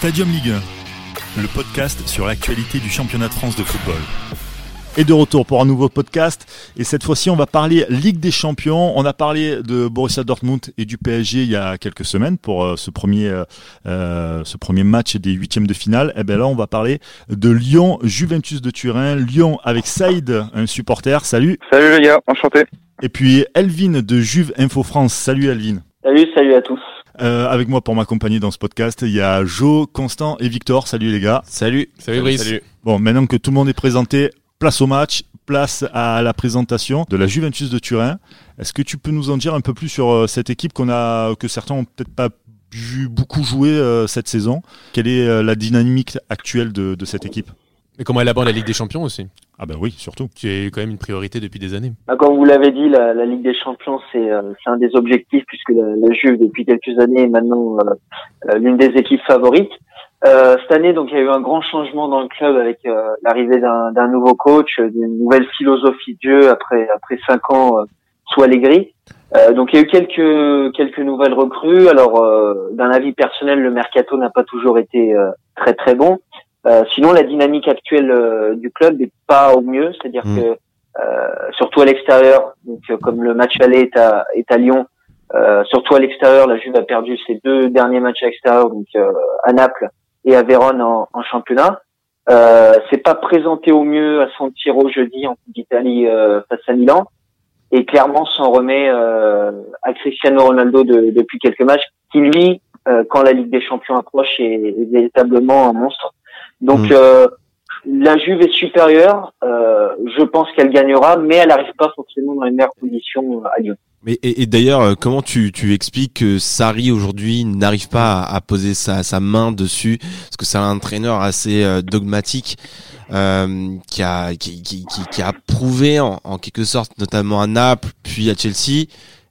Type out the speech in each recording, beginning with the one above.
Stadium Ligue 1, le podcast sur l'actualité du championnat de France de football. Et de retour pour un nouveau podcast. Et cette fois-ci, on va parler Ligue des Champions. On a parlé de Borussia Dortmund et du PSG il y a quelques semaines pour euh, ce premier, euh, euh, ce premier match des huitièmes de finale. Et bien là, on va parler de Lyon, Juventus de Turin. Lyon avec Saïd, un supporter. Salut. Salut les gars, enchanté. Et puis Elvin de Juve Info France. Salut Elvin. Salut, salut à tous. Euh, avec moi pour m'accompagner dans ce podcast, il y a Jo, Constant et Victor. Salut les gars. Salut. Salut Brice. Salut. Bon, maintenant que tout le monde est présenté, place au match, place à la présentation de la Juventus de Turin. Est-ce que tu peux nous en dire un peu plus sur euh, cette équipe qu'on a, que certains ont peut-être pas vu beaucoup jouer euh, cette saison? Quelle est euh, la dynamique actuelle de, de cette équipe? Et comment elle aborde la Ligue des Champions aussi, Ah ben oui, surtout. qui est quand même une priorité depuis des années. Bah, Comme vous l'avez dit, la, la Ligue des Champions, c'est euh, c'est un des objectifs puisque la, la Juve, depuis quelques années, est maintenant euh, euh, l'une des équipes favorites. Euh, cette année, donc, il y a eu un grand changement dans le club avec euh, l'arrivée d'un d'un nouveau coach, euh, d'une nouvelle philosophie de jeu après après cinq ans euh, sous Allegri. Euh, donc, il y a eu quelques quelques nouvelles recrues. Alors, euh, d'un avis personnel, le mercato n'a pas toujours été euh, très très bon. Euh, sinon, la dynamique actuelle euh, du club n'est pas au mieux, c'est-à-dire Mm. que euh, surtout à l'extérieur, donc euh, comme le match aller est à, est à Lyon, euh, surtout à l'extérieur, la Juve a perdu ses deux derniers matchs à l'extérieur, donc euh, à Naples et à Vérone en, en championnat. Euh, c'est pas présenté au mieux à San Siro jeudi en Coupe d'Italie euh, face à Milan, et clairement s'en remet euh, à Cristiano Ronaldo de- depuis quelques matchs, qui lui, euh, quand la Ligue des Champions approche, est, est véritablement un monstre. Donc Mm. euh, la Juve est supérieure, euh, je pense qu'elle gagnera, mais elle n'arrive pas forcément dans les meilleures conditions à Lyon. Mais et, et d'ailleurs, euh, comment tu, tu expliques que Sarri aujourd'hui n'arrive pas à, à poser sa, sa main dessus? Parce que c'est un entraîneur assez euh, dogmatique euh, qui a qui, qui, qui, qui a prouvé en, en quelque sorte, notamment à Naples, puis à Chelsea.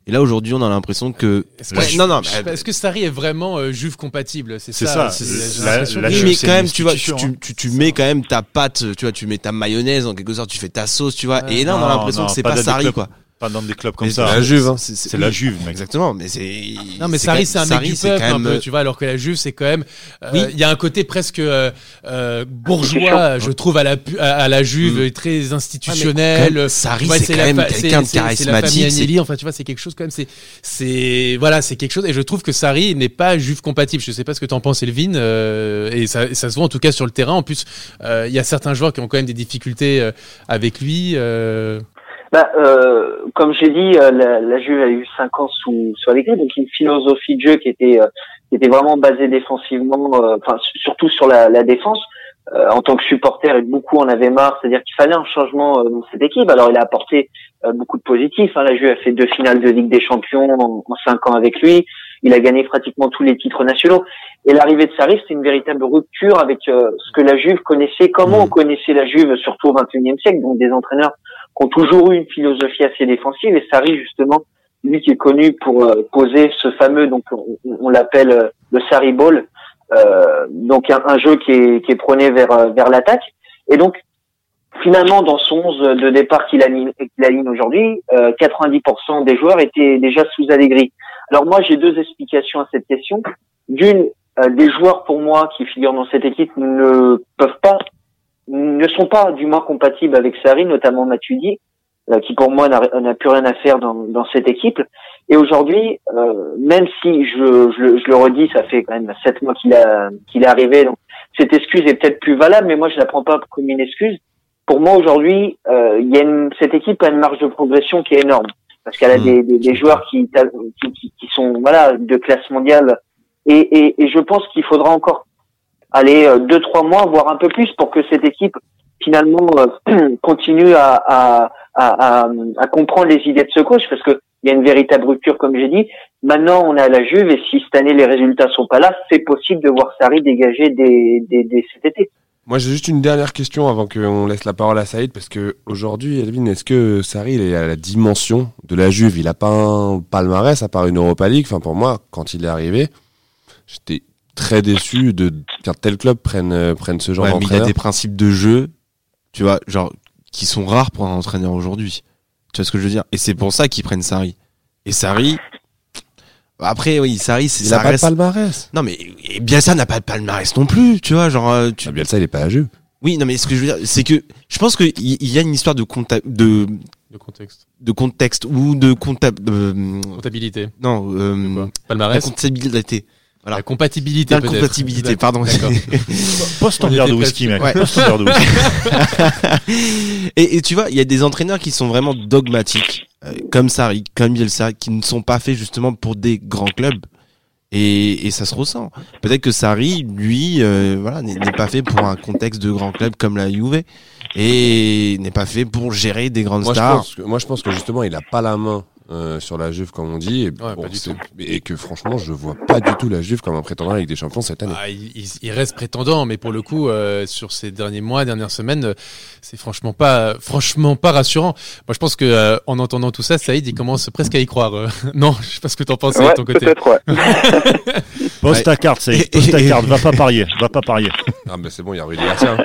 Et là aujourd'hui, on a l'impression que Est-ce Ouais, que, non non, je- mais- est-ce que Sarri est vraiment euh, Juve compatible? C'est C'est ça. ça, la- la Juve, mais quand même, tu vois, tu, institution, tu, tu, mets quand même ta pâte, tu vois, tu mets ta mayonnaise en quelque sorte, tu fais ta sauce, tu vois. et là, on a Non, l'impression non, que c'est pas Sarri, quoi. Pas dans des clubs comme Mais ça. C'est la Juve, hein. C'est la Juve, mec. Exactement, mais c'est. Non mais c'est Sarri c'est un mec Sarri, du c'est peuple quand un même, peu, tu vois, alors que la Juve c'est quand même, euh, Oui. il y a un côté presque euh, euh, bourgeois, Institution. je trouve à la à, à la Juve, Mm. très institutionnel. même, Sarri, Ouais, c'est quand la même quelqu'un de c'est- c'est- charismatique, C'est la famille c'est- Agnelli, enfin tu vois, c'est quelque chose quand même. C'est c'est voilà, c'est quelque chose. Et je trouve que Sarri n'est pas Juve compatible. Je sais pas ce que t'en penses, Elvin. euh, et ça, ça se voit en tout cas sur le terrain. En plus, euh, il y a certains joueurs qui ont quand même des difficultés euh, avec lui. euh, Bah, euh, comme j'ai dit, euh, la, la Juve a eu cinq ans sous, sous Allegri, donc une philosophie de jeu qui était, euh, qui était vraiment basée défensivement, euh, enfin su- surtout sur la, la défense. Euh, en tant que supporter, et beaucoup en avaient marre, c'est-à-dire qu'il fallait un changement euh, dans cette équipe. Alors il a apporté euh, beaucoup de positifs. Hein. La Juve a fait deux finales de Ligue des Champions en, en cinq ans avec lui. Il a gagné pratiquement tous les titres nationaux. Et l'arrivée de Sarri, c'est une véritable rupture avec euh, ce que la Juve connaissait, comment Mhm. on connaissait la Juve, surtout au XXIe siècle, donc des entraîneurs qui ont toujours eu une philosophie assez défensive. Et Sarri, justement, lui qui est connu pour euh, poser ce fameux, donc on, on l'appelle euh, le Sarri Ball, euh, donc un, un jeu qui est, qui est prôné vers, euh, vers l'attaque. Et donc, finalement, dans son 11 de départ qu'il aligne, qu'il aligne aujourd'hui, euh, 90% des joueurs étaient déjà sous Allegri. Alors moi, j'ai deux explications à cette question. D'une, euh, des joueurs pour moi qui figurent dans cette équipe ne peuvent pas, ne sont pas du moins compatibles avec Sarri, notamment Matuidi, euh, qui pour moi n'a plus rien à faire dans, dans cette équipe. Et aujourd'hui, euh, même si je, je, le- je le redis, ça fait quand même sept mois qu'il a qu'il est arrivé, donc cette excuse est peut-être plus valable, mais moi je la prends pas comme une excuse. Pour moi aujourd'hui, euh, il y a une, cette équipe a une marge de progression qui est énorme parce qu'elle a Mm. des, des, des joueurs qui, qui, qui, qui sont voilà de classe mondiale et, et, et je pense qu'il faudra encore aller euh, deux trois mois voire un peu plus pour que cette équipe finalement euh, continue à, à, à, à, à comprendre les idées de ce coach parce que il y a une véritable rupture comme j'ai dit. Maintenant on est à la Juve et si cette année les résultats sont pas là c'est possible de voir Sarri dégager des, des, des cet été. Moi, j'ai juste une dernière question avant qu'on laisse la parole à Saïd, parce que aujourd'hui, Elvin, est-ce que Sarri il est à la dimension de la Juve? Il a pas un palmarès à part une Europa League. Enfin, pour moi, quand il est arrivé, j'étais très déçu de qu'un tel club prenne euh, prenne ce genre Ouais, il a d'entraîneur. des principes de jeu, tu vois, genre, qui sont rares pour un entraîneur aujourd'hui. Tu vois ce que je veux dire? Et c'est pour ça qu'ils prennent Sarri. Et Sarri, Après, oui, Sarri, c'est- Il ça a pas de reste. palmarès. Non, mais et Bielsa n'a pas de palmarès non plus, tu vois, genre. euh, tu... Ah, Bielsa, il est pas à jeu. Oui, non, mais ce que je veux dire, c'est que je pense qu'il il y a une histoire de contact, de De contexte. de contexte ou de comptable, de, Comptabilité. non, euh, la Palmarès? comptabilité. Voilà. La compatibilité pardon. On verre de whisky, mec. Ouais. De whisky. et, et tu vois, il y a des entraîneurs qui sont vraiment dogmatiques, euh, comme Sarri, comme Bielsa, qui ne sont pas faits justement pour des grands clubs. Et, et ça se ressent. Peut-être que Sarri, lui, euh, voilà, n'est pas fait pour un contexte de grand club comme la Juve et n'est pas fait pour gérer des grandes Moi je, stars. pense que, moi, je pense que justement, il a pas la main euh, sur la Juve, comme on dit. Et, que franchement, je vois pas du tout la Juve comme un prétendant avec des champions cette année. Ah, il, il- il reste prétendant, mais pour le coup, euh, sur ces derniers mois, dernières semaines, euh, c'est franchement pas, franchement pas rassurant. Moi, je pense que euh, en entendant tout ça, Saïd, il commence presque à y croire. euh. non, je sais pas ce que t'en penses Saïd, de Ouais, ton côté. peut-être, ouais. Poste ta carte. Poste ta carte. Va pas parier. Va pas parier. Ah, ben c'est bon, il y a Rudy Garcia.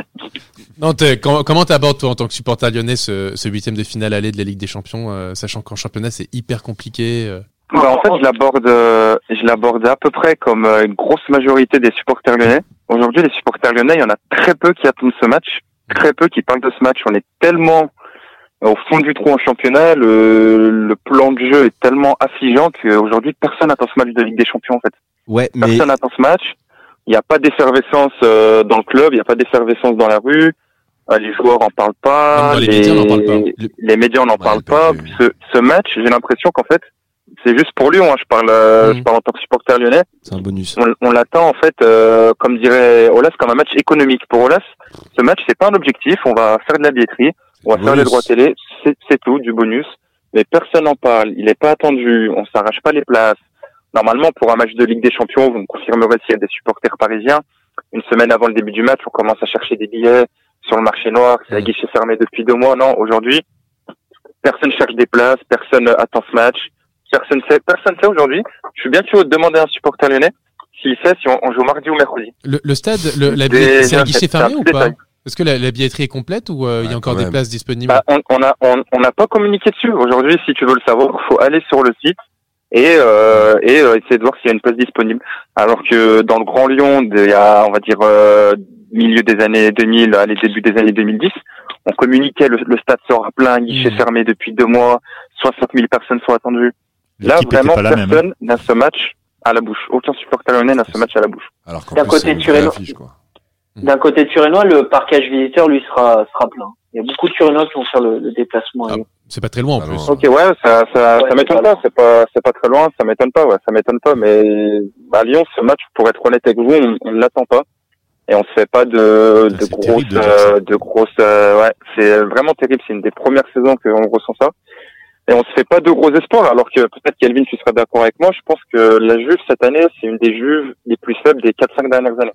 Non, t'es- comment comment t'abordes toi en tant que supporter lyonnais ce, ce huitième de finale aller de la Ligue des Champions, euh, sachant qu'en championnat c'est hyper compliqué. euh? Bah, en fait, je l'aborde, euh, je l'aborde à peu près comme euh, une grosse majorité des supporters lyonnais. Aujourd'hui, les supporters lyonnais, il y en a très peu qui attendent ce match, très peu qui parlent de ce match. On est tellement au fond du trou en championnat, le, le plan de jeu est tellement affligeant qu'aujourd'hui, personne n'attend ce match de Ligue des Champions, en fait. Ouais, mais Personne n'attend ce match. Il n'y a pas d'effervescence euh, dans le club, il n'y a pas d'effervescence dans la rue. Euh, les joueurs en parlent pas. Dans les médias, n'en parle pas. Les médias, n'en Ouais, parlent le pas. Ce, ce match, j'ai l'impression qu'en fait, c'est juste pour Lyon. hein. Je parle, euh, Mhm. je parle en tant que supporter lyonnais. c'est un bonus. On, on l'attend en fait, euh, comme dirait Olas, comme un match économique. Pour Olas, ce match, c'est pas un objectif. On va faire de la billetterie, on va faire les bonus. droits télé, c'est c'est tout, du bonus. Mais personne n'en parle. Il n'est pas attendu. On s'arrache pas les places. Normalement, pour un match de Ligue des Champions, vous me confirmerez s'il y a des supporters parisiens. Une semaine avant le début du match, on commence à chercher des billets sur le marché noir. C'est la Mhm. guichet fermé depuis deux mois. Non, aujourd'hui, personne cherche des places, personne attend ce match. Personne sait, personne sait aujourd'hui. Je suis bien curieux de demander à un supporter lyonnais s'il sait si on, on joue mardi ou mercredi. Le, le stade, le, la Des- billet- c'est un c'est- guichet fermé ou pas? Est-ce que la, la billetterie est complète ou euh, il y a encore des places disponibles? Bah, on on a on on n'a pas communiqué dessus. Aujourd'hui, si tu veux le savoir, faut aller sur le site et euh, et euh, essayer de voir s'il y a une place disponible. Alors que dans le Grand Lyon, il y a on va dire euh, milieu des années 2000, allez début des années 2010, on communiquait le, le stade sera plein, guichet Mhm. fermé depuis deux mois, 60 000 personnes sont attendues. Là, vraiment, hein. personne n'a ce match à la bouche. Aucun supporter lyonnais n'a ce match à la bouche. Alors qu'en D'un côté c'est une de vraie Turino. affiche, quoi. D'un côté Turinois, le parquage visiteur, lui, sera, sera plein. Il y a beaucoup de Turinois qui vont faire le, le déplacement. Ah, C'est pas très loin en Ah plus. Ok, ouais, ça, ça, Ouais, ça m'étonne pas. C'est pas, c'est pas très loin. Ça m'étonne pas. Ouais, ça m'étonne pas. Mais à Lyon, ce match, pour être honnête avec vous, on, on ne l'attend pas et on se fait pas de, de grosses, terrible de dire euh, de grosses. euh, ouais, c'est vraiment terrible. C'est une des premières saisons qu'on ressent ça. Et on se fait pas de gros espoirs. Alors que peut-être Kelvin, tu seras d'accord avec moi. Je pense que la Juve cette année, c'est une des Juves les plus faibles des 4-5 dernières années.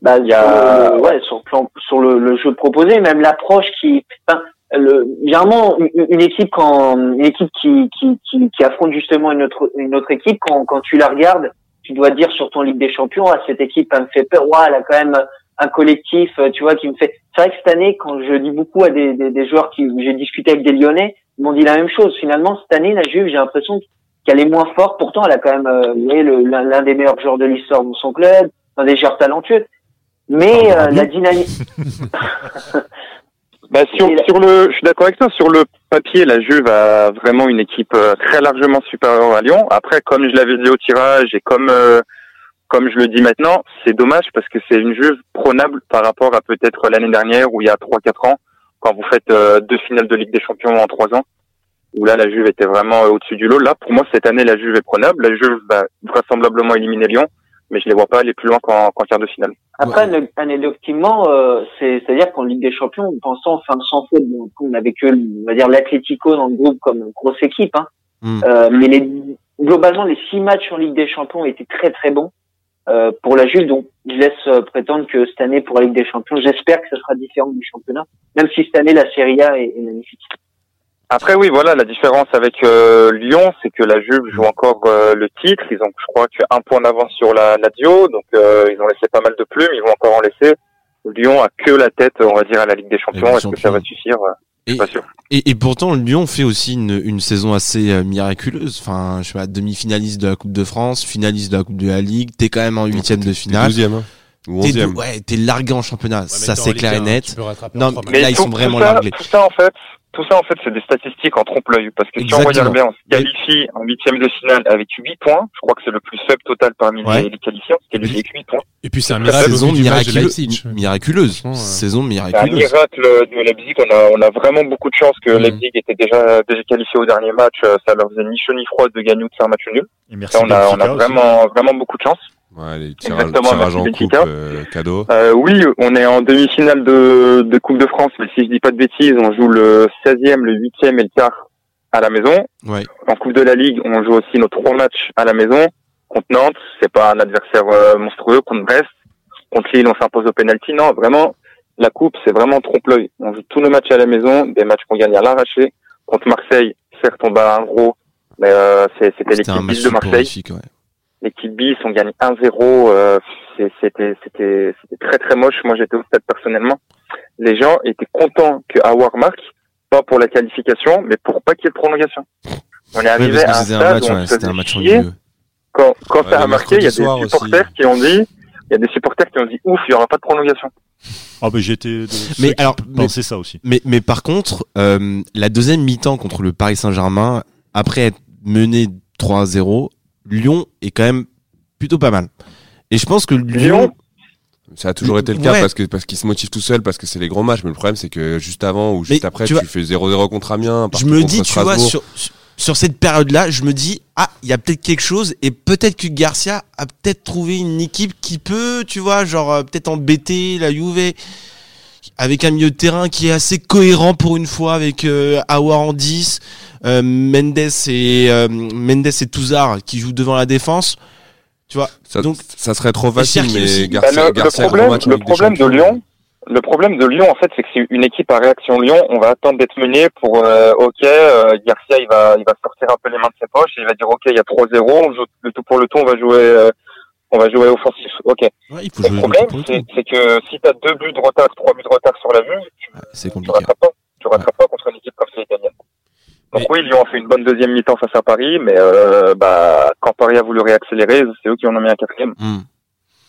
Bah, Il y a- sur le- ouais, sur le plan, sur le, le jeu proposé, même l'approche qui, enfin, le, généralement, une, une équipe quand, une équipe qui, qui, qui, qui affronte justement une autre, une autre équipe, quand, quand tu la regardes, tu dois dire sur ton Ligue des Champions, ah, cette équipe, elle me fait peur, ouais, elle a quand même un collectif, euh, tu vois, qui me fait. C'est vrai que cette année, quand je dis beaucoup à des, des, des joueurs qui, j'ai discuté avec des Lyonnais, ils m'ont dit la même chose. Finalement, cette année, la Juve, j'ai l'impression qu'elle est moins forte. Pourtant, elle a quand même, euh, vous voyez, le- l'un des meilleurs joueurs de l'histoire dans son club, un des joueurs talentueux. Mais euh, la dynamique, Bah, sur, le, je suis d'accord avec toi. Sur le papier, la Juve a vraiment une équipe euh, très largement supérieure à Lyon. Après, comme je l'avais dit au tirage et comme euh, comme je le dis maintenant, c'est dommage parce que c'est une Juve prenable par rapport à peut-être l'année dernière ou il y a trois quatre ans quand vous faites euh, deux finales de Ligue des Champions en trois ans. Où là, la Juve était vraiment euh, au-dessus du lot. Là, pour moi, cette année, la Juve est prenable. La Juve va vraisemblablement éliminer Lyon, mais je les vois pas aller plus loin qu'en qu'en quart de finale. après, ane- anecdotiquement, euh, c'est, c'est-à-dire qu'en Ligue des Champions, pensant enfin sans faute, bon, on avait que, on va dire, l'Atlético dans le groupe comme grosse équipe, hein. Hmm. Euh, mais les, globalement, les six matchs en Ligue des Champions étaient très très bons euh, pour la Juve. Donc, je laisse euh, prétendre que cette année pour la Ligue des Champions, j'espère que ce sera différent du championnat, même si cette année la Serie A est, est magnifique. Après oui, voilà, la différence avec euh, Lyon, c'est que la Juve joue encore euh, le titre. Ils ont, je crois, qu'un point d'avance sur la Lazio, donc euh, ils ont laissé pas mal de plumes. Ils vont encore en laisser. Lyon a que la tête, on va dire, à la Ligue des Champions. Est-ce que ça va suffire euh, suis pas sûr. Et, et pourtant, Lyon fait aussi une, une saison assez euh, miraculeuse. Enfin, je sais pas, demi-finaliste de la Coupe de France, finaliste de la Coupe de la Ligue. T'es quand même en huitième de finale. douzième, hein. Ou T'es ouais, t'es largué en championnat. ça, c'est clair et net. Non, Non, mais- là, ils sont vraiment largués. Tout ça, en fait, tout ça, en fait, c'est des statistiques en trompe-l'œil. Parce que si on regarde bien, on se Mais- qualifie en huitième de finale avec 8 points. Je crois que c'est le plus faible total parmi Ouais. les. On se qualifie avec 8 points. Et puis c'est un miracle Saison vu du match de miraculeuse. Leipzig. Miraculeuse. Euh, Saison C'est un miraculeuse. miracle de Leipzig. On a, on a vraiment beaucoup de chance que Mhm. Leipzig était déjà, déjà qualifié au dernier match. Ça leur faisait ni chaud ni froid de gagner ou de faire un match nul. Et merci Ça, on a, on a aussi. vraiment, vraiment beaucoup de chance. Ouais, les tirages, tirages en coupe, euh, cadeau. Euh, oui, on est en demi-finale de, de Coupe de France, mais si je dis pas de bêtises, on joue le 16e, le 8e et le quart à la maison. Ouais. En Coupe de la Ligue, on joue aussi nos trois matchs à la maison. Contre Nantes, c'est pas un adversaire euh, monstrueux. Contre Brest, contre Lille, on s'impose au penalty. Non, vraiment, la Coupe, c'est vraiment trompe-l'œil. On joue tous nos matchs à la maison, des matchs qu'on gagne à l'arraché. Contre Marseille, certes, on bat un gros, mais euh, c'est- c'était l'équipe de Marseille. ouais. L'équipe bis, on gagne 1-0. euh, c'était, c'était, c'était très très moche. Moi, j'étais au stade personnellement. Les gens étaient contents que Awar marque, pas pour la qualification, mais pour pas qu'il y ait de prolongation. On est arrivé à un un stade match, où on ouais, se un match chier. Quand, quand Ouais, ça a marqué, il y a des aussi. supporters qui ont dit, il y a des supporters qui ont dit, ouf, il y aura pas de prolongation. Ah ben j'étais Mais alors, mais- ça aussi. Mais, mais par contre, euh, la deuxième mi-temps contre le Paris Saint-Germain, après être mené 3-0, Lyon est quand même plutôt pas mal. Et je pense que Lyon, Ça a toujours été le cas Ouais. parce que parce qu'il se motive tout seul parce que c'est les gros matchs. Mais le problème c'est que juste avant ou juste Mais après, tu tu, vois, fais 0-0 contre Amiens. je me dis, tu vois, sur, sur cette période-là, je me dis, ah, il y a peut-être quelque chose et peut-être que Garcia a peut-être trouvé une équipe qui peut, tu vois, genre euh, peut-être embêter la Juve avec un milieu de terrain qui est assez cohérent pour une fois avec euh, Aouar en 10, euh, Mendes et euh, Mendes et Touzard qui jouent devant la défense. Tu vois, Ça, donc- ça serait trop facile, mais aussi. Bah, Garcia, le, le Garcia, gros problème, match le problème de. Lyon, le problème de Lyon, en fait, c'est que c'est une équipe à réaction Lyon. On va attendre d'être mené pour, euh, ok, euh, Garcia, il va, il va sortir un peu les mains de ses poches et il va dire, ok, il y a 3-0, on joue le tout pour le tout, on va jouer, euh, on va jouer offensif. Ok. ouais, il faut Le jouer problème, le c'est que si t'as deux buts de retard, trois buts de retard sur la vue, C'est tu compliqué. rattrapes pas. Tu rattrapes pas contre une équipe comme c'est italienne. Donc oui, Lyon a fait une bonne deuxième mi-temps face à Paris, mais euh, bah, quand Paris a voulu réaccélérer, c'est eux qui en ont mis un quatrième. Hmm.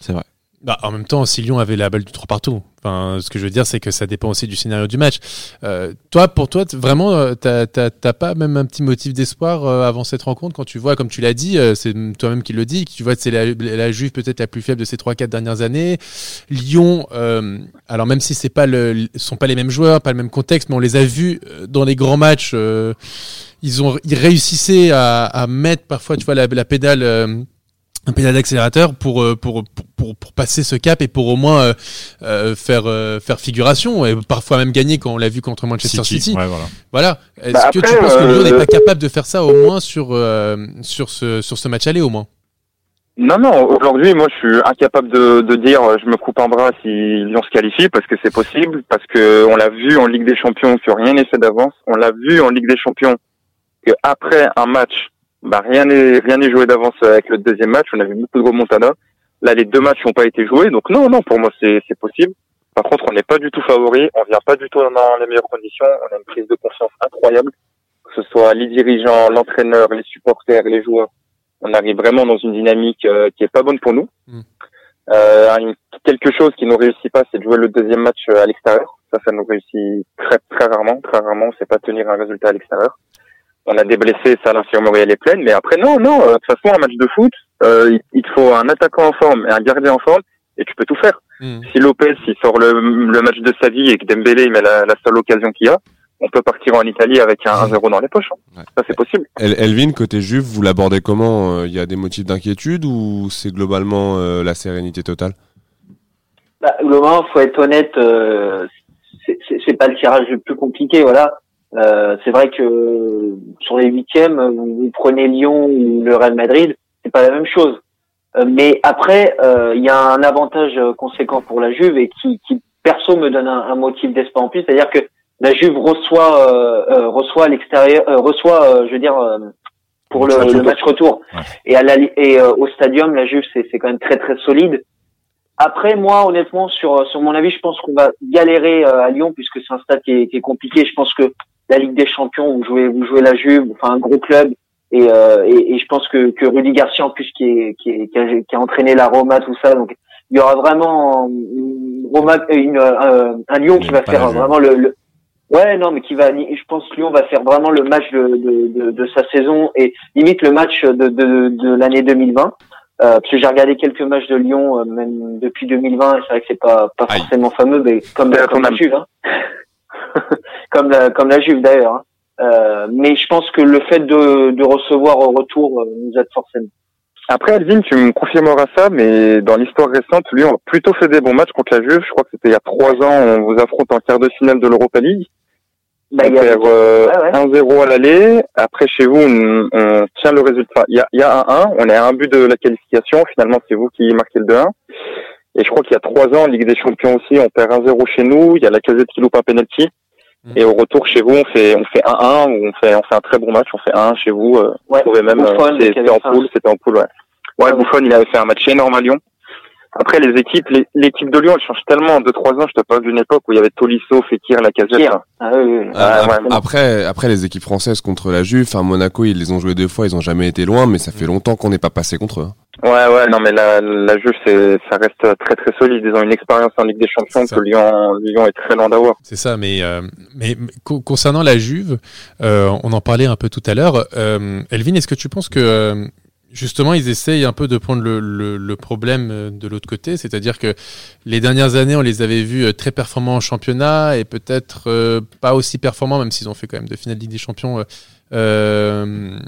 C'est vrai. Bah, en même temps, si Lyon avait la balle du 3 partout. Enfin, ce que je veux dire, c'est que ça dépend aussi du scénario du match. Euh, toi, pour toi, vraiment, euh, t'as pas même un petit motif d'espoir euh, avant cette rencontre? Quand tu vois, comme tu l'as dit, euh, c'est toi-même qui le dis, tu vois que c'est la, la Juve peut-être la plus faible de ces 3-4 dernières années. Lyon, euh, alors même si c'est pas le, sont pas les mêmes joueurs, pas le même contexte, mais on les a vus euh, dans les grands matchs. ils ont, ils réussissaient à, à mettre parfois, tu vois, la, la pédale. Euh, un pédale d'accélérateur pour, euh, pour, pour, pour, pour passer ce cap et pour au moins euh, euh, faire, euh, faire figuration et parfois même gagner quand on l'a vu contre Manchester City. Ouais, voilà. Voilà. Est-ce Bah que après, tu penses que euh, Lyon n'est pas capable de faire ça au moins sur, euh, sur, ce, sur ce match aller au moins? Non, non, aujourd'hui, moi, je suis incapable de, de dire euh, je me coupe un bras si Lyon se qualifie, parce que c'est possible, parce que on l'a vu en Ligue des Champions que rien n'est fait d'avance. On l'a vu en Ligue des Champions que après un match, bah, rien n'est rien n'est joué d'avance avec le deuxième match. On a vu beaucoup de remontada. Là, les deux matchs n'ont pas été joués, donc non, non, pour moi, c'est c'est possible. Par contre, on n'est pas du tout favori, on vient pas du tout dans les meilleures conditions. On a une prise de confiance incroyable, que ce soit les dirigeants, l'entraîneur, les supporters, les joueurs on arrive vraiment dans une dynamique euh, qui est pas bonne pour nous. Mm. Euh, une- quelque chose qui nous réussit pas, c'est de jouer le deuxième match euh, à l'extérieur. Ça, ça nous réussit très très rarement. Très rarement, on sait pas tenir un résultat à l'extérieur. On a des blessés, ça l'infirmerie elle est pleine, mais après non, non. euh, De toute façon, un match de foot, euh, il, il te faut un attaquant en forme et un gardien en forme, et tu peux tout faire. Hmm. Si Lopez il sort le, le match de sa vie et que Dembélé il met la, la seule occasion qu'il a, on peut partir en Italie avec un 1-0 dans les poches. hein. Ouais. Ça c'est possible. El- Elvin, côté Juve, vous l'abordez comment Euh, Il y a des motifs d'inquiétude ou c'est globalement euh, la sérénité totale? Bah, globalement, faut être honnête, euh, c'est- c'est c'est pas le tirage le plus compliqué, voilà. Euh, c'est vrai que sur les huitièmes, vous, prenez Lyon ou le Real Madrid, c'est pas la même chose. Euh, mais après, euh, il y a un avantage conséquent pour la Juve et qui, qui perso me donne un, un motif d'espoir en plus, c'est-à-dire que la Juve reçoit reçoit à l'extérieur, euh, reçoit, euh, je veux dire, euh, pour le, Match le retour. match retour. Ouais. Et à la, et au stadium, la Juve c'est c'est quand même très très solide. Après, moi, honnêtement, sur sur mon avis, je pense qu'on va galérer euh, à Lyon puisque c'est un stade qui est, qui est compliqué. Je pense que la Ligue des Champions, vous jouez vous jouez la Juve, enfin un gros club, et, euh, et, et je pense que que Rudy Garcia en plus qui est qui, est, qui, a, qui a entraîné la Roma, tout ça, donc il y aura vraiment une Roma, une, un, un Lyon qui va faire vraiment le, le Ouais, non, mais qui va, je pense que Lyon va faire vraiment le match de, de, de, de sa saison et limite le match de, de, de l'année 2020. Euh, parce que j'ai regardé quelques matchs de Lyon, euh, même depuis 2020, et c'est vrai que c'est pas, pas Aïe. forcément fameux, mais comme, comme la. Juve, hein. comme la, comme la Juve d'ailleurs. hein. Euh, mais je pense que le fait de, de recevoir au retour euh, nous aide forcément. Après, Alvin, tu me confirmeras ça, mais dans l'histoire récente, Lyon a plutôt fait des bons matchs contre la Juve. Je crois que c'était il y a trois ans, on vous affronte en quart de finale de l'Europa League. Bah, on perd euh, Ouais, ouais. 1-0 à l'aller. Après, chez vous, on, on tient le résultat. Il y a, il y a un 1, on est à un but de la qualification. Finalement, c'est vous qui marquez le 2-1. Et je crois qu'il y a trois ans, en Ligue des Champions aussi, on perd 1-0 chez nous. Il y a la casette qui loupe un penalty. Mhm. Et au retour, chez vous, on fait on fait 1-1, ou on fait on fait un très bon match. On fait 1 chez vous. Euh, Ouais. vous trouvez même, euh, c'était en poule, c'était en poule, ouais. Ouais, Buffon, il avait fait un match énorme à Lyon. Après, les équipes, les- l'équipe de Lyon, elle change tellement en 2-3 ans. Je t'ai pas vu une époque où il y avait Tolisso, Fekir, Lacazette. Ah, oui, oui, oui. Ah, ouais. Après, après les équipes françaises contre la Juve, enfin Monaco, ils les ont joués deux fois, ils ont jamais été loin, mais ça fait longtemps qu'on n'est pas passé contre eux. hein. Ouais, ouais, non, mais la, la Juve, c'est, ça reste très, très solide. Ils ont une expérience en Ligue des Champions que Lyon, Lyon est très loin d'avoir. C'est ça, mais, euh, mais mais co- concernant la Juve, euh, on en parlait un peu tout à l'heure. Euh, Elvin, est-ce que tu penses que euh, justement ils essayent un peu de prendre le, le, problème euh, de l'autre côté, c'est-à-dire que les dernières années on les avait vus euh, très performants en championnat et peut-être euh, pas aussi performants, même s'ils ont fait quand même de finale Ligue des Champions. euh,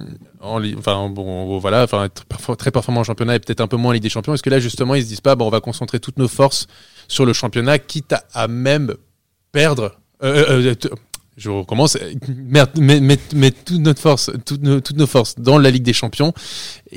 en, enfin bon voilà enfin très perfor- très performant en championnat et peut-être un peu moins en Ligue des Champions est-ce que là justement ils se disent pas bon on va concentrer toutes nos forces sur le championnat quitte à, même perdre. Je recommence. Merde, mais, mais, mais toute notre force, toutes nos, toutes nos forces dans la Ligue des Champions,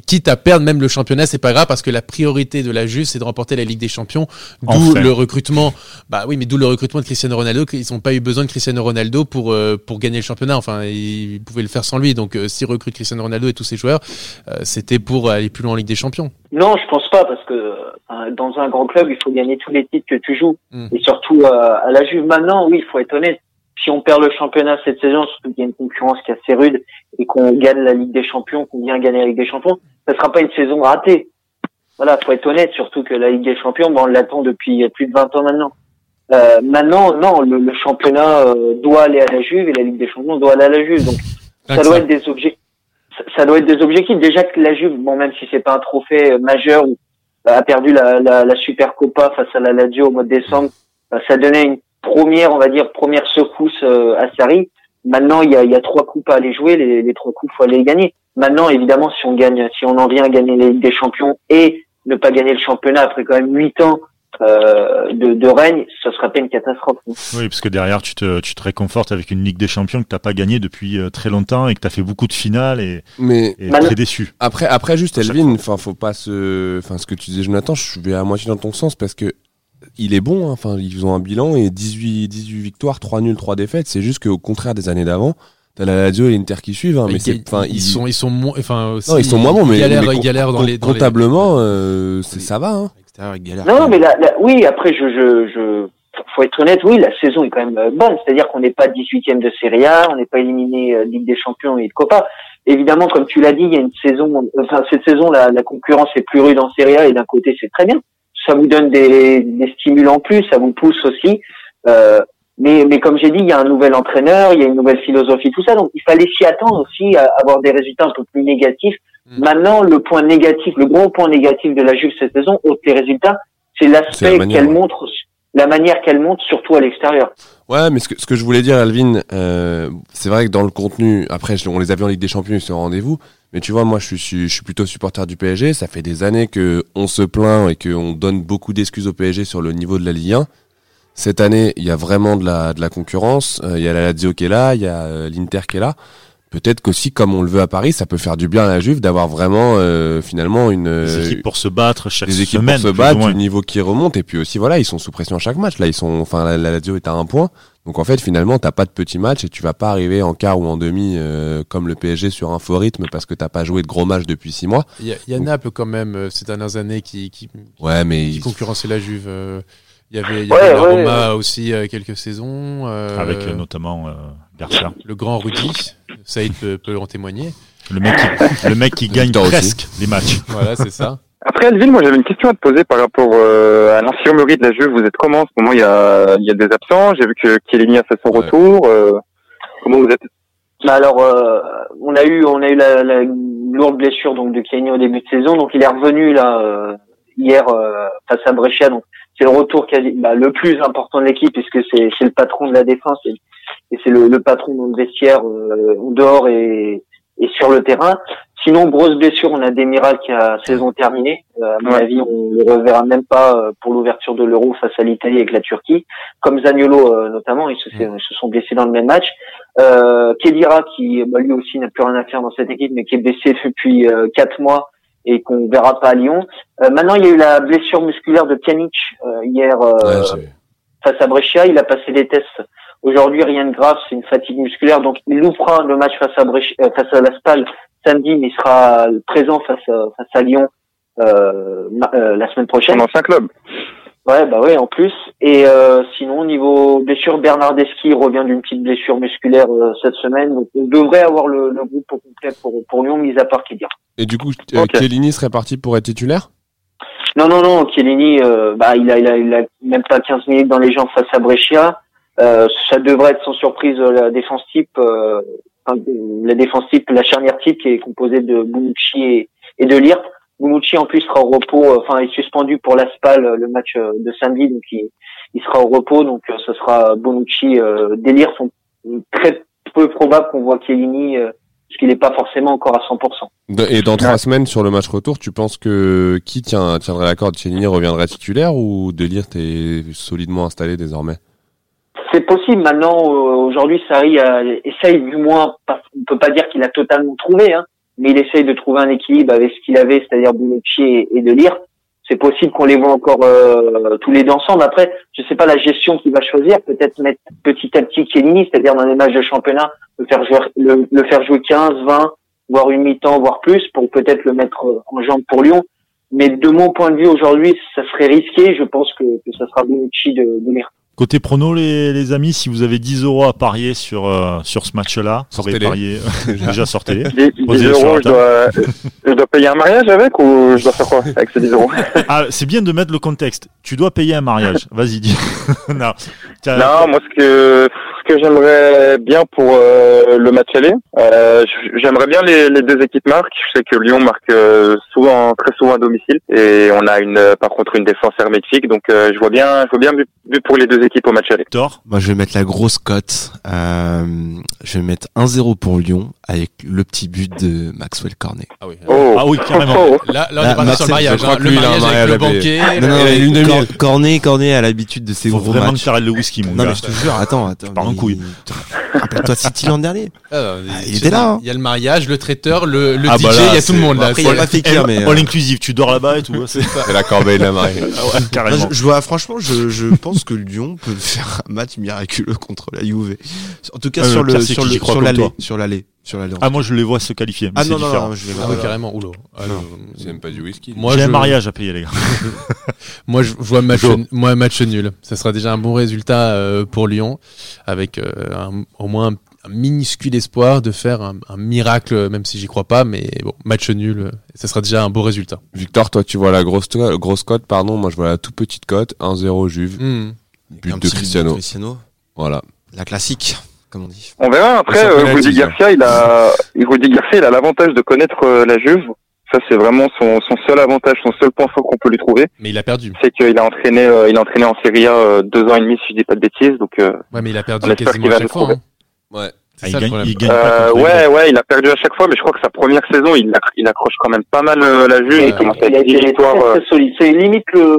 quitte à perdre même le championnat, c'est pas grave parce que la priorité de la Juve, c'est de remporter la Ligue des Champions. D'où Enfin. le recrutement. Bah oui, mais d'où le recrutement de Cristiano Ronaldo. Ils n'ont pas eu besoin de Cristiano Ronaldo pour euh, pour gagner le championnat. Enfin, ils pouvaient le faire sans lui. Donc, euh, s'ils recrutent Cristiano Ronaldo et tous ses joueurs, euh, c'était pour aller plus loin en Ligue des Champions. Non, je pense pas parce que euh, dans un grand club, il faut gagner tous les titres que tu joues Mm. et surtout euh, à la Juve. Maintenant, oui, il faut être honnête. Si on perd le championnat cette saison, surtout qu'il y a une concurrence qui est assez rude et qu'on gagne la Ligue des Champions, qu'on vient gagner la Ligue des Champions, ça sera pas une saison ratée. Voilà, faut être honnête, surtout que la Ligue des Champions, bon, on l'attend depuis plus de 20 ans maintenant. Euh, maintenant, non, le, le championnat euh, doit aller à la Juve et la Ligue des Champions doit aller à la Juve. Donc ça doit être des objectifs. Ça, ça doit être des objectifs. Déjà que la Juve, bon, même si c'est pas un trophée euh, majeur, ou a perdu la, la, la Super Copa face à la Lazio au mois de décembre, euh, ça donnait une première, on va dire, première secousse euh, à Sarri. Maintenant, il y a, il y a trois coupes à aller jouer. Les, les trois coupes, faut aller les gagner. Maintenant, évidemment, si on gagne, si on en vient à gagner les Ligues des Champions et ne pas gagner le championnat après quand même huit ans euh, de, de règne, ça serait pas une catastrophe. Oui, parce que derrière, tu te, tu te réconfortes avec une Ligue des Champions que t'as pas gagné depuis euh, très longtemps et que t'as fait beaucoup de finales et, Mais et très déçu. après, après juste Elvin, enfin, faut pas se, enfin, ce que tu disais, Jonathan, je vais à moitié dans ton sens parce que il est bon. hein. Enfin, ils ont un bilan et 18, 18 victoires, 3 nuls, 3 défaites. C'est juste qu'au contraire des années d'avant, t'as la Lazio et l'Inter qui suivent. hein, mais ils, c'est, enfin, ils sont, ils sont moins, enfin, aussi, non, ils sont moins bons, mais, ils galèrent, mais ils galèrent dans les, dans les- comptablement, euh, c'est, ça va. Hein. Non, mais la, la- oui, après, je, je, je, faut être honnête, oui, la saison est quand même euh, bonne. C'est-à-dire qu'on n'est pas 18e de Serie A, on n'est pas éliminé euh, Ligue des Champions et de Copa. Évidemment, comme tu l'as dit, il y a une saison, enfin, cette saison, la, la concurrence est plus rude en Serie A et d'un côté, c'est très bien. Ça vous donne des, des stimulants en plus, ça vous pousse aussi. Euh, mais, mais comme j'ai dit, il y a un nouvel entraîneur, il y a une nouvelle philosophie, tout ça. Donc, il fallait s'y attendre aussi à avoir des résultats un peu plus négatifs. Mm. Maintenant, le point négatif, le gros point négatif de la Juve cette saison, autre les résultats, c'est C'est la l'aspect qu'elle ouais. montre, la manière qu'elle montre, surtout à l'extérieur. Ouais, mais ce que, ce que je voulais dire, Alvin, euh, c'est vrai que dans le contenu, après, on les a vus en Ligue des Champions, ils sont au rendez-vous. Mais tu vois, moi, je suis, je suis plutôt supporter du PSG. Ça fait des années que on se plaint et qu'on donne beaucoup d'excuses au PSG sur le niveau de la Ligue 1. Cette année, il y a vraiment de la, de la concurrence. Euh, Il y a la Lazio qui est là, il y a euh, l'Inter qui est là. Peut-être qu'aussi, comme on le veut à Paris, ça peut faire du bien à la Juve d'avoir vraiment, euh, finalement, une, Des euh, équipes pour se battre chaque des équipes semaine. pour se battre, du niveau qui remonte, et puis aussi voilà, ils sont sous pression à chaque match. Là, ils sont, enfin, la, la Lazio est à un point, Donc en fait, finalement, t'as pas de petits matchs et tu vas pas arriver en quart ou en demi euh, comme le PSG sur un faux rythme parce que t'as pas joué de gros matchs depuis six mois. Il y a, il y a Naples quand même euh, ces dernières années qui, qui, Ouais, mais qui concurrençait la Juve. euh, Il y avait, il y Ouais, avait la ouais, Roma aussi euh, quelques saisons. euh, Avec euh, notamment euh, Garcia. le grand Rudy. Saïd peut, peut en témoigner. Le mec qui, le mec qui gagne aussi. presque les matchs. Voilà, c'est ça. Après, Elvin, moi j'avais une question à te poser par rapport euh, à l'infirmerie de la Juve. Vous êtes comment? En ce moment, il y a, il y a des absents. J'ai vu que Chiellini a fait son Ouais. retour. euh, comment vous êtes? Bah alors, euh, on a eu, on a eu la, la lourde blessure donc de Chiellini au début de saison, donc il est revenu là euh, hier euh, face à Brescia, donc c'est le retour quasi, bah, le plus important de l'équipe puisque c'est c'est le patron de la défense et, et c'est le, le patron dans le vestiaire euh, en dehors et, et sur le terrain. Sinon, grosse blessure, on a Demiral qui a saison terminée. Euh, à mon Ouais. avis, on le reverra même pas euh, pour l'ouverture de l'Euro face à l'Italie avec la Turquie. Comme Zaniolo euh, notamment, ils se, ils se sont blessés dans le même match. Euh, Kedira qui bah, lui aussi n'a plus rien à faire dans cette équipe, mais qui est blessé depuis euh, quatre mois et qu'on verra pas à Lyon. Euh, maintenant, il y a eu la blessure musculaire de Pjanic euh, hier euh, Ouais, face à Brescia. Il a passé des tests. Aujourd'hui, rien de grave, c'est une fatigue musculaire. Donc, il loupera le match face à Brescia, euh, face à la Spal samedi, mais il sera présent face à, face à Lyon euh, ma- euh, la semaine prochaine. Son ancien club. Ouais, bah ouais, en plus. Et euh, sinon, niveau blessure, Bernardeschi revient d'une petite blessure musculaire euh, cette semaine. Donc, on devrait avoir le, le groupe au complet pour, pour Lyon, mis à part Kedira. Et du coup, euh, Ok. Chiellini serait parti pour être titulaire? Non, non, non, euh, bah, il a, il a, il a même pas 15 minutes dans les jambes face à Brescia. Euh, ça devrait être sans surprise euh, la défense type, euh, la défense type, la charnière type qui est composée de Bonucci et, et de Lirt. Bonucci en plus sera au repos, euh, enfin est suspendu pour l'Aspal le match euh, de samedi, donc il, il sera au repos, donc euh, ce sera Bonucci, euh, Delire sont très peu probable qu'on voit Chiellini, euh, parce qu'il n'est pas forcément encore à 100%. De- Et dans trois semaines sur le match retour, tu penses que qui tient, tiendrait la corde? Chiellini reviendrait titulaire ou Delirte est solidement installé désormais? C'est possible. Maintenant, euh, aujourd'hui, Sarri a- essaye du moins, on peut pas dire qu'il a totalement trouvé, hein, mais il essaye de trouver un équilibre avec ce qu'il avait, c'est-à-dire Bonucci et, De Ligt. C'est possible qu'on les voit encore euh, tous les deux ensemble. Après, je sais pas la gestion qu'il va choisir. Peut-être mettre petit à petit Chiellini, c'est-à-dire dans les matchs de championnat, le faire jouer, le, le faire jouer 15, 20, voire une mi-temps, voire plus, pour peut-être le mettre euh, en jambe pour Lyon. Mais de mon point de vue aujourd'hui, ça serait risqué. Je pense que, que ça sera Bonucci de, de Ligt. Côté prono, les, les amis, si vous avez 10 euros à parier sur, euh, sur ce match-là, Sortez-les. parier. Déjà, sortez-les. 10, Posez sur euros, la je dois, je dois payer un mariage avec ou je dois faire quoi avec ces 10 euros? Ah, c'est bien de mettre le contexte. Tu dois payer un mariage. Vas-y, dis. non. Non, moi ce que que j'aimerais bien pour euh, le match aller, euh, j'aimerais bien les, les deux équipes marquent. Je sais que Lyon marque euh, souvent, très souvent à domicile, et on a une, euh, par contre une défense hermétique. Donc euh, je vois bien, je vois bien but, but pour les deux équipes au match aller. Victor. Moi, je vais mettre la grosse cote. Euh, je vais mettre 1-0 pour Lyon avec le petit but de Maxwell Cornet. Ah oui. Oh, Ah oui, carrément. Oh, Là, là, on Là, est Max, sur le mariage. hein. que Le mariage avec le banquet. Non, non, Cornet, Cornet a l'habitude de ces Faut gros vraiment que matchs. t'arrêtes le whisky, mon Non, gars. mais je te jure, attends, attends. Couille. Rappelle-toi City l'an dernier. Ah, il était là, hein. Il y a le mariage, le traiteur, le, le Ah, DJ, bah là, il y a tout le monde là. après, il y a pas fait Fekir, mais. euh, All inclusive, tu dors là-bas et tout. C'est ça. C'est la corbeille de la mariée. Ah Moi, carrément. je, je vois, franchement, je, je pense que Lyon peut faire un match miraculeux contre la Juve. En tout cas, Ah, sur l'allée, sur l'allée, sur l'allée. Ah, moi, je les vois se qualifier. mais Ah c'est non, non, différent. non, je vais Ah oui, carrément. Oula. Ah, Non. non. C'est même pas du whisky. Moi, J'ai je, un mariage à payer, les gars. moi, je vois match, moi, match nul. Ça sera déjà un bon résultat euh, pour Lyon, avec euh, un- au moins un, un minuscule espoir de faire un, un miracle, même si j'y crois pas. Mais bon, match nul, euh, ça sera déjà un beau résultat. Victor, toi, tu vois la grosse, grosse cote, pardon. Moi, je vois la toute petite cote. 1-0 Juve. Hmm. But de Cristiano. Cristiano. Voilà. La classique, comme on dit. On verra. Après, euh, Rudy ça. Garcia, il a, Rudy Garcia, il a l'avantage de connaître euh, la Juve. Ça, c'est vraiment son, son seul avantage, son seul point fort qu'on peut lui trouver. Mais il a perdu. C'est qu'il a entraîné, euh, il a entraîné en Serie A euh, deux ans et demi, si je dis pas de bêtises. Donc, euh, Ouais, mais il a perdu On espère quasiment qu'il à va chaque le fois. trouver. hein. Ouais. Ah, il ça le gagne, il gagne pas euh, ouais, ouais, il a perdu à chaque fois, mais je crois que sa première saison, il, il accroche quand même pas mal euh, la Juve. Ouais. il commence Il a avec 10 été victoires. très, euh, très solide. C'est limite le,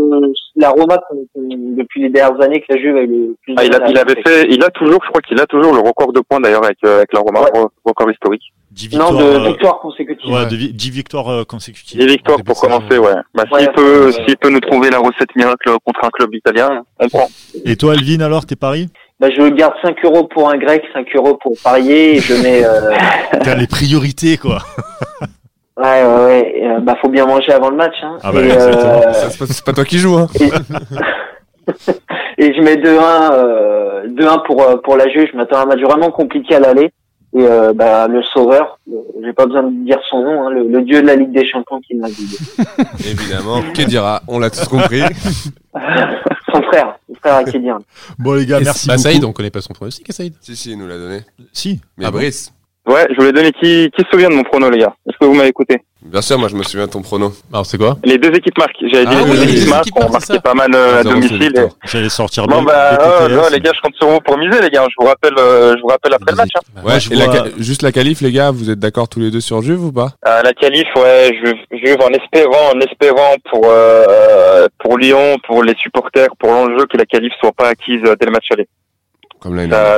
la Roma qu'on- qu'on- depuis les dernières années que la Juve a eu le plus ah, il, de a, à il avait fait, il a toujours, je crois qu'il a toujours le record de points d'ailleurs avec, euh, avec la Roma, Ouais. record historique. 10 Non, victoires, de euh, victoires consécutives. ouais, de vi- 10 victoires euh, consécutives. 10 victoires pour de commencer, ouais. Bah, Ouais, s'il peut, ouais. s'il peut nous trouver la recette miracle contre un club italien, on prend. Et toi, Elvin, alors, tes paris? Bah, je garde 5 euros pour un grec, 5 euros pour parier, et je mets. Euh... T'as les priorités, quoi. Ouais, ouais, ouais. Et, euh, bah, faut bien manger avant le match. Hein. Ah bah, euh, C'est pas, c'est pas toi qui joues, hein. et je mets 2-1 euh, 2-1 pour euh, pour la Juve. Je m'attends à un match vraiment compliqué à l'aller. Et euh, bah, le sauveur, j'ai pas besoin de dire son nom, hein, le, le dieu de la Ligue des Champions qui m'a guidé. Évidemment. Que dira On l'a tous compris. Son frère, son frère Kédian. Bon, les gars, merci bah. Saïd, on connaît pas son pronostic, Saïd. si, si, il nous l'a donné. Si. Mais Ah bon Brice, Ouais, je voulais donner qui, qui se souvient de mon prono, les gars. Est-ce que vous m'avez écouté bien sûr, moi je me souviens de ton prono. Alors, c'est quoi Les deux équipes marquent. J'avais dit Ah les deux équipes marquent. équipes On marquait pas mal euh, à c'est domicile. et-. J'allais sortir Bon bien bah, les oh, non, les gars, je compte sur vous pour miser, les gars. Je vous rappelle, euh, je vous rappelle après le match. Hein. Bah, Ouais, je et vois- juste la qualif, les gars, vous êtes d'accord tous les deux sur Juve ou pas? Euh, la qualif, ouais, je, je en espérant, en espérant pour euh, pour Lyon, pour les supporters, pour l'enjeu que la qualif soit pas acquise dès le match aller. Comme l'année Ça,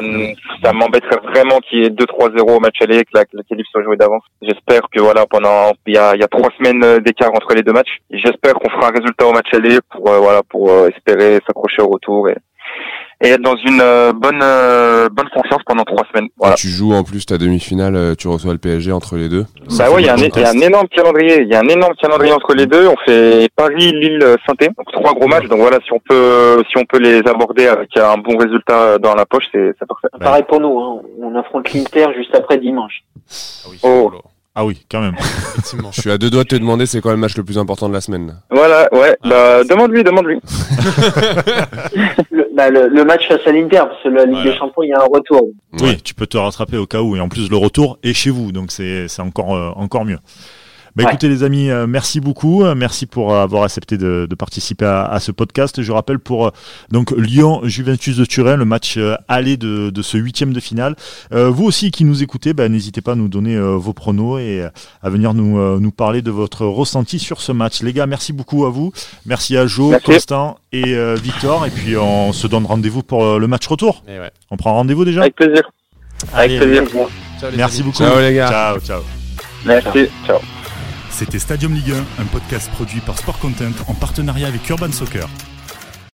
ça m'embêterait vraiment qu'il y ait 2-3-0 au match aller, que la, que la qualif soit jouée d'avance. J'espère que voilà, pendant il y a, il y a trois semaines euh, d'écart entre les deux matchs. J'espère qu'on fera un résultat au match aller pour euh, voilà pour euh, espérer s'accrocher au retour et, et être dans une euh, bonne euh, bonne confiance pendant trois semaines. Voilà. Tu joues en plus ta demi-finale, euh, tu reçois le PSG entre les deux. Ça Bah ouais, il y, a un- y a énorme calendrier. Il y a un énorme calendrier entre les deux. On fait Paris, Lille, Saint-Étienne. Donc trois gros matchs. Donc voilà, si on peut, si on peut les aborder avec un bon résultat dans la poche, c'est c'est parfait. Pareil pour nous, hein. on affronte l'Inter juste après dimanche. Ah oui, Oh. Ah oui, quand même. effectivement. Je suis à deux doigts de te demander c'est quoi le match le plus important de la semaine. là. Voilà, ouais. Ah, bah, demande-lui, demande-lui. Le, bah, le, le match face à l'Inter, parce que la Ligue Voilà. des Champions, il y a un retour. Oui, tu peux te rattraper au cas où. Et en plus, le retour est chez vous, donc c'est c'est encore euh, encore mieux. Bah, Ouais. écoutez les amis, euh, merci beaucoup, Euh, merci pour euh, avoir accepté de, de participer à, à ce podcast. Je rappelle pour donc Lyon Juventus de Turin, le match aller de, de ce huitième de finale. Euh, vous aussi qui nous écoutez, bah, n'hésitez pas à nous donner euh, vos pronos et à venir nous euh, nous parler de votre ressenti sur ce match. Les gars, merci beaucoup à vous, merci à Jo, Merci. Constant et euh, Victor. Et puis on se donne rendez-vous pour euh, le match retour. Et ouais. On prend rendez-vous déjà? Avec plaisir. Allez, Avec plaisir. Merci amis. beaucoup. Ciao les gars. Ciao, ciao. Merci. Ciao. C'était Stadium Ligue 1, un podcast produit par Sport Content en partenariat avec Urban Soccer.